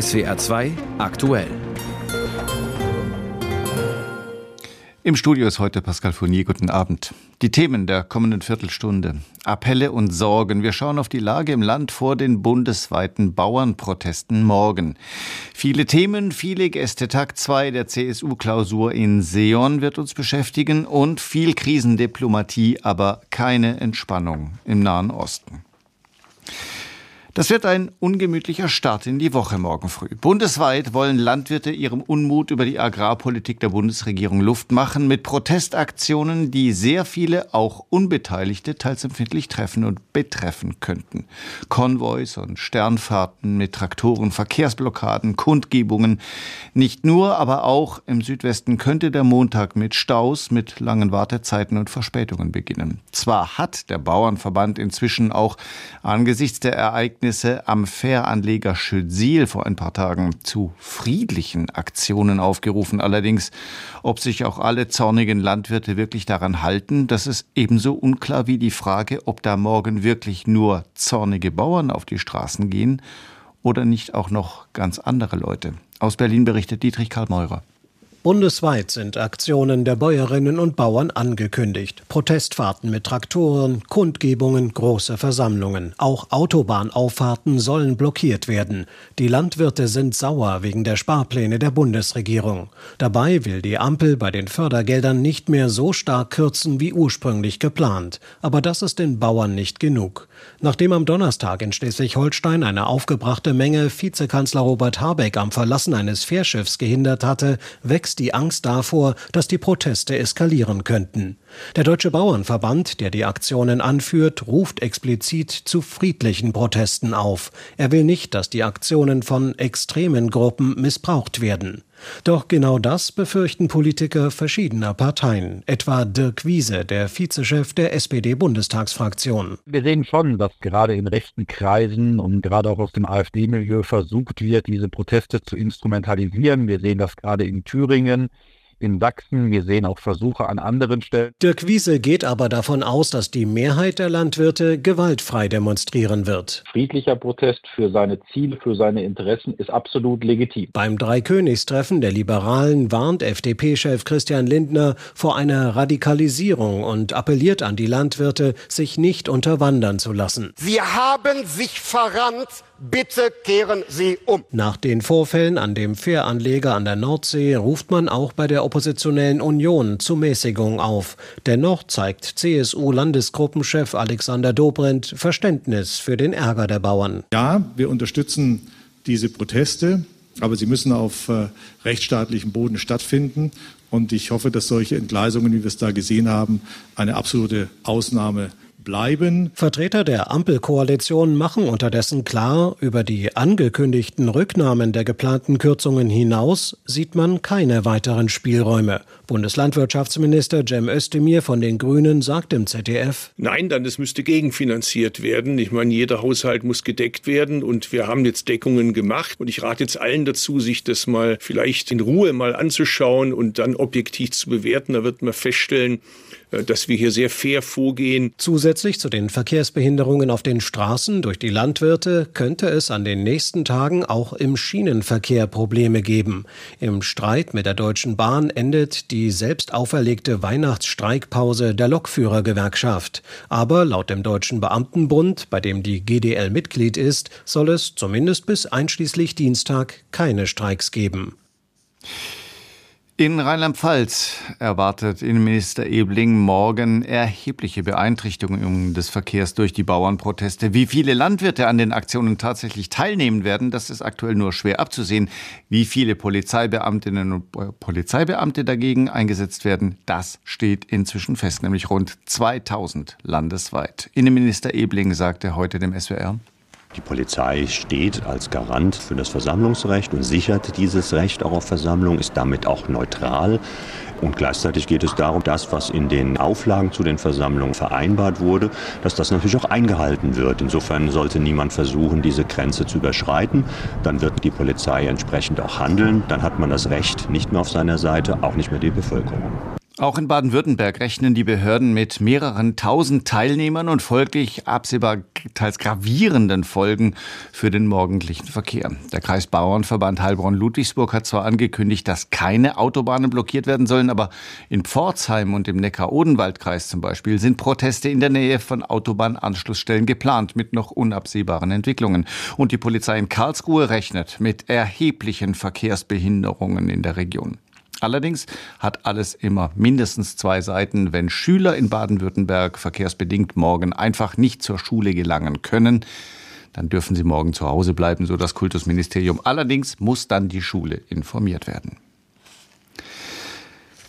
SWR 2 aktuell. Im Studio ist heute Pascal Fournier. Guten Abend. Die Themen der kommenden Viertelstunde. Appelle und Sorgen. Wir schauen auf die Lage im Land vor den bundesweiten Bauernprotesten morgen. Viele Themen, viele Gäste. Tag 2 der CSU-Klausur in Seon wird uns beschäftigen und viel Krisendiplomatie, aber keine Entspannung im Nahen Osten. Das wird ein ungemütlicher Start in die Woche morgen früh. Bundesweit wollen Landwirte ihrem Unmut über die Agrarpolitik der Bundesregierung Luft machen mit Protestaktionen, die sehr viele auch Unbeteiligte teils empfindlich treffen und betreffen könnten. Konvois und Sternfahrten mit Traktoren, Verkehrsblockaden, Kundgebungen. Nicht nur, aber auch im Südwesten könnte der Montag mit Staus, mit langen Wartezeiten und Verspätungen beginnen. Zwar hat der Bauernverband inzwischen auch angesichts der Ereignisse Ereignisse am Fähranleger Schützil vor ein paar Tagen zu friedlichen Aktionen aufgerufen. Allerdings, ob sich auch alle zornigen Landwirte wirklich daran halten, das ist ebenso unklar wie die Frage, ob da morgen wirklich nur zornige Bauern auf die Straßen gehen oder nicht auch noch ganz andere Leute. Aus Berlin berichtet Dietrich Karl Meurer. Bundesweit sind Aktionen der Bäuerinnen und Bauern angekündigt. Protestfahrten mit Traktoren, Kundgebungen, große Versammlungen. Auch Autobahnauffahrten sollen blockiert werden. Die Landwirte sind sauer wegen der Sparpläne der Bundesregierung. Dabei will die Ampel bei den Fördergeldern nicht mehr so stark kürzen wie ursprünglich geplant. Aber das ist den Bauern nicht genug. Nachdem am Donnerstag in Schleswig-Holstein eine aufgebrachte Menge Vizekanzler Robert Habeck am Verlassen eines Fährschiffs gehindert hatte, wächst die Angst davor, dass die Proteste eskalieren könnten. Der Deutsche Bauernverband, der die Aktionen anführt, ruft explizit zu friedlichen Protesten auf. Er will nicht, dass die Aktionen von extremen Gruppen missbraucht werden. Doch genau das befürchten Politiker verschiedener Parteien, etwa Dirk Wiese, der Vizechef der SPD-Bundestagsfraktion. Wir sehen schon, dass gerade in rechten Kreisen und gerade auch aus dem AfD-Milieu versucht wird, diese Proteste zu instrumentalisieren. Wir sehen das gerade in Thüringen in Sachsen. Wir sehen auch Versuche an anderen Stellen. Dirk Wiese geht aber davon aus, dass die Mehrheit der Landwirte gewaltfrei demonstrieren wird. Friedlicher Protest für seine Ziele, für seine Interessen ist absolut legitim. Beim Dreikönigstreffen der Liberalen warnt FDP-Chef Christian Lindner vor einer Radikalisierung und appelliert an die Landwirte, sich nicht unterwandern zu lassen. Sie haben sich verrannt Bitte kehren Sie um. Nach den Vorfällen an dem Fähranleger an der Nordsee ruft man auch bei der oppositionellen Union zu Mäßigung auf. Dennoch zeigt CSU-Landesgruppenchef Alexander Dobrindt Verständnis für den Ärger der Bauern. Ja, wir unterstützen diese Proteste, aber sie müssen auf äh, rechtsstaatlichem Boden stattfinden. Und ich hoffe, dass solche Entgleisungen, wie wir es da gesehen haben, eine absolute Ausnahme bleiben. Vertreter der Ampelkoalition machen unterdessen klar, über die angekündigten Rücknahmen der geplanten Kürzungen hinaus sieht man keine weiteren Spielräume. Bundeslandwirtschaftsminister Cem Özdemir von den Grünen sagt im ZDF: Nein, dann es müsste gegenfinanziert werden. Ich meine, jeder Haushalt muss gedeckt werden und wir haben jetzt Deckungen gemacht und ich rate jetzt allen dazu, sich das mal vielleicht in Ruhe mal anzuschauen und dann objektiv zu bewerten. Da wird man feststellen, dass wir hier sehr fair vorgehen. Zusätzlich zu den Verkehrsbehinderungen auf den Straßen durch die Landwirte könnte es an den nächsten Tagen auch im Schienenverkehr Probleme geben. Im Streit mit der Deutschen Bahn endet die selbst auferlegte Weihnachtsstreikpause der Lokführergewerkschaft. Aber laut dem Deutschen Beamtenbund, bei dem die GDL Mitglied ist, soll es zumindest bis einschließlich Dienstag keine Streiks geben. In Rheinland-Pfalz erwartet Innenminister Ebling morgen erhebliche Beeinträchtigungen des Verkehrs durch die Bauernproteste. Wie viele Landwirte an den Aktionen tatsächlich teilnehmen werden, das ist aktuell nur schwer abzusehen. Wie viele Polizeibeamtinnen und Polizeibeamte dagegen eingesetzt werden, das steht inzwischen fest, nämlich rund 2000 landesweit. Innenminister Ebling sagte heute dem SWR. Die Polizei steht als Garant für das Versammlungsrecht und sichert dieses Recht auch auf Versammlung, ist damit auch neutral. Und gleichzeitig geht es darum, das, was in den Auflagen zu den Versammlungen vereinbart wurde, dass das natürlich auch eingehalten wird. Insofern sollte niemand versuchen, diese Grenze zu überschreiten. Dann wird die Polizei entsprechend auch handeln. Dann hat man das Recht nicht mehr auf seiner Seite, auch nicht mehr die Bevölkerung. Auch in Baden-Württemberg rechnen die Behörden mit mehreren tausend Teilnehmern und folglich absehbar teils gravierenden Folgen für den morgendlichen Verkehr. Der Kreisbauernverband Heilbronn-Ludwigsburg hat zwar angekündigt, dass keine Autobahnen blockiert werden sollen, aber in Pforzheim und im Neckar-Odenwald-Kreis zum Beispiel sind Proteste in der Nähe von Autobahnanschlussstellen geplant mit noch unabsehbaren Entwicklungen. Und die Polizei in Karlsruhe rechnet mit erheblichen Verkehrsbehinderungen in der Region. Allerdings hat alles immer mindestens zwei Seiten. Wenn Schüler in Baden-Württemberg verkehrsbedingt morgen einfach nicht zur Schule gelangen können, dann dürfen sie morgen zu Hause bleiben, so das Kultusministerium. Allerdings muss dann die Schule informiert werden.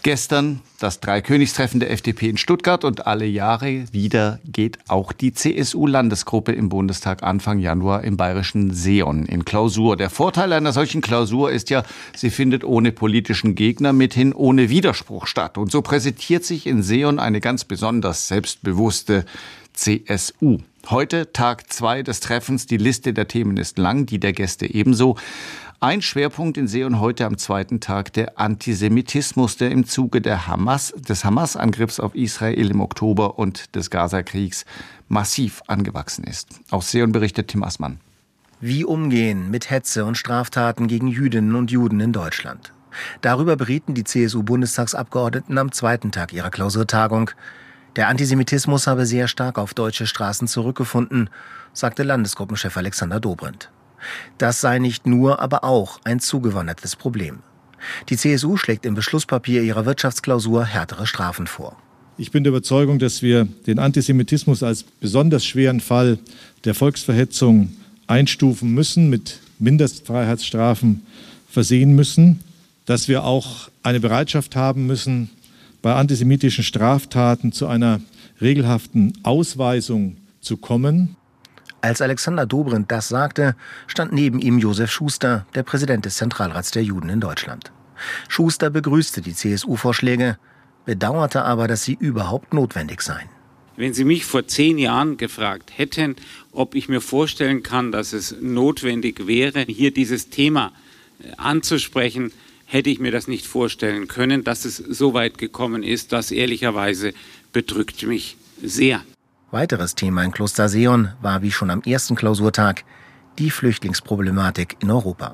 Gestern das Dreikönigstreffen der FDP in Stuttgart und alle Jahre wieder geht auch die CSU-Landesgruppe im Bundestag Anfang Januar im bayerischen Seon in Klausur. Der Vorteil einer solchen Klausur ist ja, sie findet ohne politischen Gegner mithin ohne Widerspruch statt. Und so präsentiert sich in Seon eine ganz besonders selbstbewusste CSU. Heute Tag zwei des Treffens. Die Liste der Themen ist lang, die der Gäste ebenso. Ein Schwerpunkt in Seon heute am zweiten Tag der Antisemitismus, der im Zuge der Hamas, des Hamas-Angriffs auf Israel im Oktober und des Gazakriegs massiv angewachsen ist. Aus Seon berichtet Tim Assmann. Wie umgehen mit Hetze und Straftaten gegen Jüdinnen und Juden in Deutschland? Darüber berieten die CSU-Bundestagsabgeordneten am zweiten Tag ihrer Klausurtagung. Der Antisemitismus habe sehr stark auf deutsche Straßen zurückgefunden, sagte Landesgruppenchef Alexander Dobrindt. Das sei nicht nur, aber auch ein zugewandertes Problem. Die CSU schlägt im Beschlusspapier ihrer Wirtschaftsklausur härtere Strafen vor. Ich bin der Überzeugung, dass wir den Antisemitismus als besonders schweren Fall der Volksverhetzung einstufen müssen, mit Mindestfreiheitsstrafen versehen müssen, dass wir auch eine Bereitschaft haben müssen, bei antisemitischen Straftaten zu einer regelhaften Ausweisung zu kommen. Als Alexander Dobrindt das sagte, stand neben ihm Josef Schuster, der Präsident des Zentralrats der Juden in Deutschland. Schuster begrüßte die CSU-Vorschläge, bedauerte aber, dass sie überhaupt notwendig seien. Wenn Sie mich vor zehn Jahren gefragt hätten, ob ich mir vorstellen kann, dass es notwendig wäre, hier dieses Thema äh, anzusprechen, hätte ich mir das nicht vorstellen können. Dass es so weit gekommen ist, das ehrlicherweise bedrückt mich sehr. Weiteres Thema in Kloster Seon war wie schon am ersten Klausurtag die Flüchtlingsproblematik in Europa.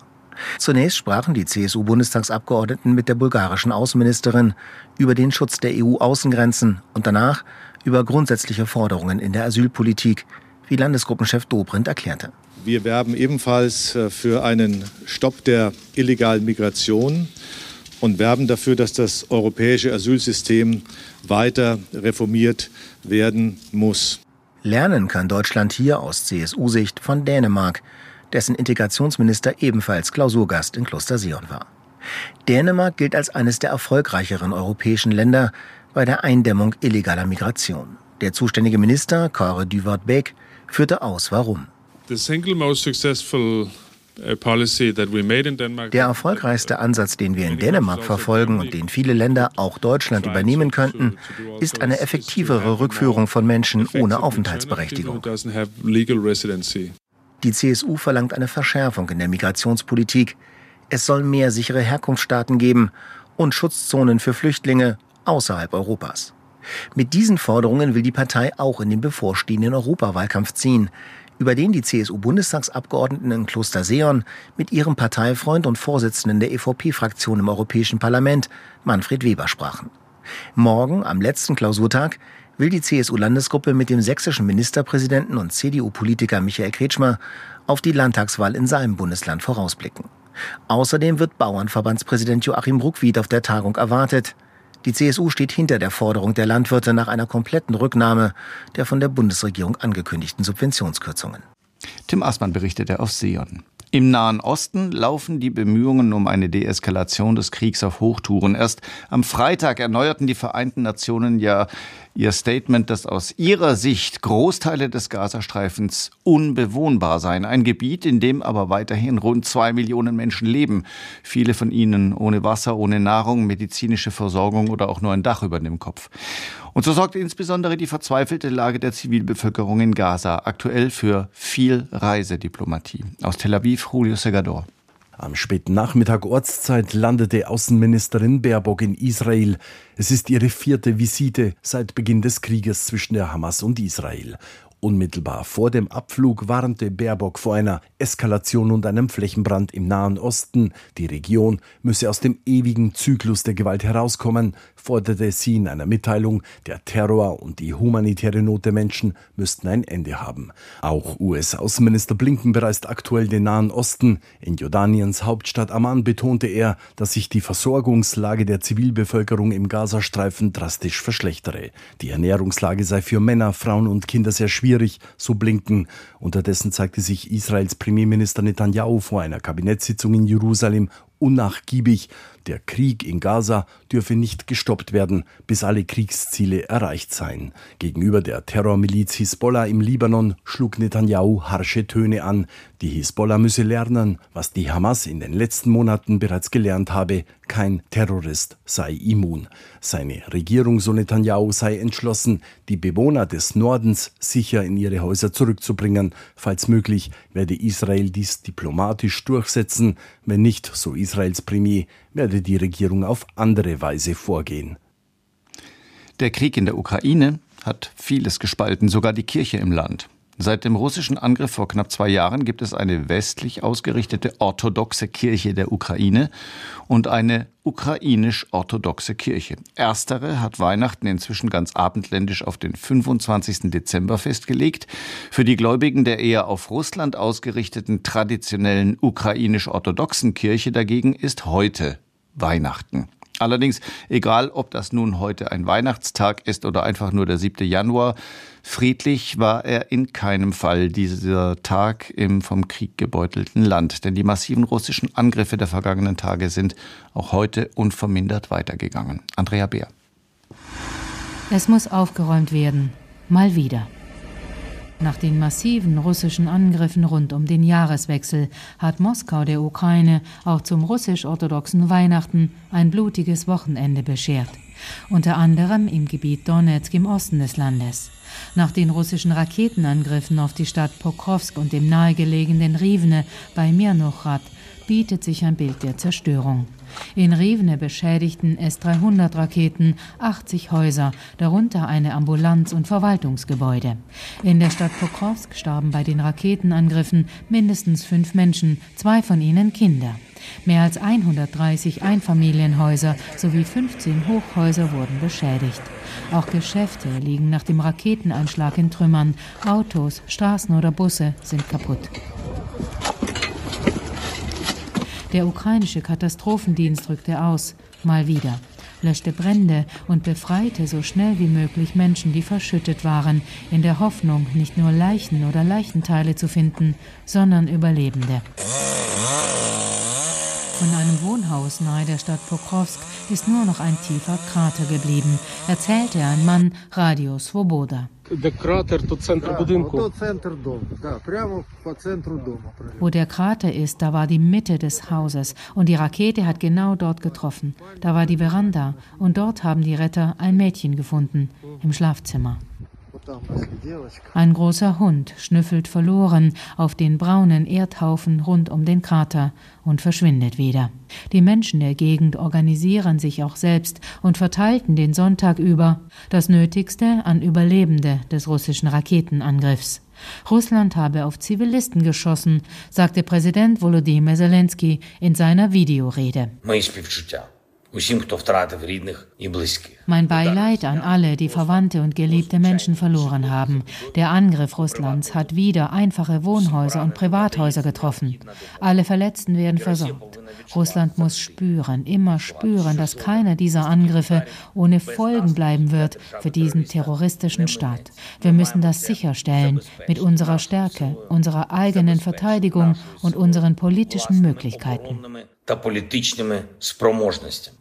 Zunächst sprachen die CSU-Bundestagsabgeordneten mit der bulgarischen Außenministerin über den Schutz der EU-Außengrenzen und danach über grundsätzliche Forderungen in der Asylpolitik, wie Landesgruppenchef Dobrindt erklärte. Wir werben ebenfalls äh, für einen Stopp der illegalen Migration und werben dafür, dass das europäische Asylsystem weiter reformiert werden muss. Lernen kann Deutschland hier aus CSU-Sicht von Dänemark, dessen Integrationsminister ebenfalls Klausurgast in Kloster Sion war. Dänemark gilt als eines der erfolgreicheren europäischen Länder bei der Eindämmung illegaler Migration. Der zuständige Minister, Kåre Duvart Beck, führte aus, warum. The single most successful der erfolgreichste Ansatz, den wir in Dänemark verfolgen und den viele Länder, auch Deutschland, übernehmen könnten, ist eine effektivere Rückführung von Menschen ohne Aufenthaltsberechtigung. Die CSU verlangt eine Verschärfung in der Migrationspolitik. Es soll mehr sichere Herkunftsstaaten geben und Schutzzonen für Flüchtlinge außerhalb Europas. Mit diesen Forderungen will die Partei auch in den bevorstehenden Europawahlkampf ziehen über den die CSU-Bundestagsabgeordneten in Kloster Seon mit ihrem Parteifreund und Vorsitzenden der EVP-Fraktion im Europäischen Parlament, Manfred Weber, sprachen. Morgen, am letzten Klausurtag, will die CSU-Landesgruppe mit dem sächsischen Ministerpräsidenten und CDU-Politiker Michael Kretschmer auf die Landtagswahl in seinem Bundesland vorausblicken. Außerdem wird Bauernverbandspräsident Joachim Ruckwied auf der Tagung erwartet. Die CSU steht hinter der Forderung der Landwirte nach einer kompletten Rücknahme der von der Bundesregierung angekündigten Subventionskürzungen. Tim Aßmann berichtete auf Seon. Im Nahen Osten laufen die Bemühungen um eine Deeskalation des Kriegs auf Hochtouren. Erst am Freitag erneuerten die Vereinten Nationen ja ihr Statement, dass aus ihrer Sicht Großteile des Gazastreifens unbewohnbar seien. Ein Gebiet, in dem aber weiterhin rund zwei Millionen Menschen leben. Viele von ihnen ohne Wasser, ohne Nahrung, medizinische Versorgung oder auch nur ein Dach über dem Kopf. Und so sorgt insbesondere die verzweifelte Lage der Zivilbevölkerung in Gaza aktuell für viel Reisediplomatie. Aus Tel Aviv, Julio Segador. Am späten Nachmittag Ortszeit landete Außenministerin Baerbock in Israel. Es ist ihre vierte Visite seit Beginn des Krieges zwischen der Hamas und Israel. Unmittelbar vor dem Abflug warnte Baerbock vor einer Eskalation und einem Flächenbrand im Nahen Osten. Die Region müsse aus dem ewigen Zyklus der Gewalt herauskommen, forderte sie in einer Mitteilung. Der Terror und die humanitäre Not der Menschen müssten ein Ende haben. Auch US-Außenminister Blinken bereist aktuell den Nahen Osten. In Jordaniens Hauptstadt Amman betonte er, dass sich die Versorgungslage der Zivilbevölkerung im Gazastreifen drastisch verschlechtere. Die Ernährungslage sei für Männer, Frauen und Kinder sehr schwierig so blinken. Unterdessen zeigte sich Israels Premierminister Netanyahu vor einer Kabinettssitzung in Jerusalem unnachgiebig. Der Krieg in Gaza dürfe nicht gestoppt werden, bis alle Kriegsziele erreicht seien. Gegenüber der Terrormiliz Hisbollah im Libanon schlug Netanyahu harsche Töne an. Die Hisbollah müsse lernen, was die Hamas in den letzten Monaten bereits gelernt habe. Kein Terrorist sei immun. Seine Regierung, so Netanyahu, sei entschlossen, die Bewohner des Nordens sicher in ihre Häuser zurückzubringen. Falls möglich, werde Israel dies diplomatisch durchsetzen. Wenn nicht, so Israels Premier, werde die Regierung auf andere Weise vorgehen. Der Krieg in der Ukraine hat vieles gespalten, sogar die Kirche im Land. Seit dem russischen Angriff vor knapp zwei Jahren gibt es eine westlich ausgerichtete orthodoxe Kirche der Ukraine und eine ukrainisch-orthodoxe Kirche. Erstere hat Weihnachten inzwischen ganz abendländisch auf den 25. Dezember festgelegt. Für die Gläubigen der eher auf Russland ausgerichteten traditionellen ukrainisch-orthodoxen Kirche dagegen ist heute Weihnachten. Allerdings, egal ob das nun heute ein Weihnachtstag ist oder einfach nur der 7. Januar, friedlich war er in keinem Fall dieser Tag im vom Krieg gebeutelten Land. Denn die massiven russischen Angriffe der vergangenen Tage sind auch heute unvermindert weitergegangen. Andrea Beer. Es muss aufgeräumt werden. Mal wieder. Nach den massiven russischen Angriffen rund um den Jahreswechsel hat Moskau der Ukraine auch zum russisch-orthodoxen Weihnachten ein blutiges Wochenende beschert. Unter anderem im Gebiet Donetsk im Osten des Landes. Nach den russischen Raketenangriffen auf die Stadt Pokrovsk und dem nahegelegenen Rivne bei Mirnochrad bietet sich ein Bild der Zerstörung. In Rivne beschädigten S-300-Raketen 80 Häuser, darunter eine Ambulanz- und Verwaltungsgebäude. In der Stadt Pokrovsk starben bei den Raketenangriffen mindestens fünf Menschen, zwei von ihnen Kinder. Mehr als 130 Einfamilienhäuser sowie 15 Hochhäuser wurden beschädigt. Auch Geschäfte liegen nach dem Raketenanschlag in Trümmern. Autos, Straßen oder Busse sind kaputt. Der ukrainische Katastrophendienst rückte aus, mal wieder, löschte Brände und befreite so schnell wie möglich Menschen, die verschüttet waren, in der Hoffnung, nicht nur Leichen oder Leichenteile zu finden, sondern Überlebende. Wohnhaus nahe der Stadt Pokrovsk ist nur noch ein tiefer Krater geblieben, erzählte ein Mann Radio Svoboda. Wo der Krater ist, da war die Mitte des Hauses und die Rakete hat genau dort getroffen. Da war die Veranda und dort haben die Retter ein Mädchen gefunden im Schlafzimmer. Ein großer Hund schnüffelt verloren auf den braunen Erdhaufen rund um den Krater und verschwindet wieder. Die Menschen der Gegend organisieren sich auch selbst und verteilten den Sonntag über das Nötigste an Überlebende des russischen Raketenangriffs. Russland habe auf Zivilisten geschossen, sagte Präsident Volodymyr Zelensky in seiner Videorede. Mein Beileid an alle, die Verwandte und geliebte Menschen verloren haben. Der Angriff Russlands hat wieder einfache Wohnhäuser und Privathäuser getroffen. Alle Verletzten werden versorgt. Russland muss spüren, immer spüren, dass keiner dieser Angriffe ohne Folgen bleiben wird für diesen terroristischen Staat. Wir müssen das sicherstellen mit unserer Stärke, unserer eigenen Verteidigung und unseren politischen Möglichkeiten.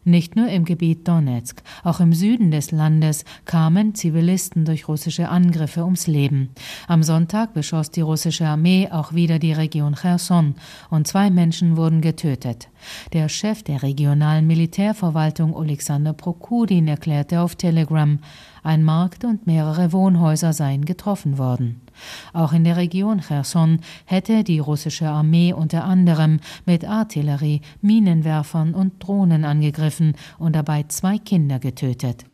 Nicht nur im Gebiet Donetsk, auch im Süden des Landes kamen Zivilisten durch russische Angriffe ums Leben. Am Sonntag beschoss die russische Armee auch wieder die Region Cherson und zwei Menschen wurden getötet. Der Chef der regionalen Militärverwaltung Alexander Prokudin erklärte auf Telegram, ein Markt und mehrere Wohnhäuser seien getroffen worden. Auch in der Region Cherson hätte die russische Armee unter anderem mit Artillerie, Minenwerfern und Drohnen angegriffen und dabei zwei Kinder getötet.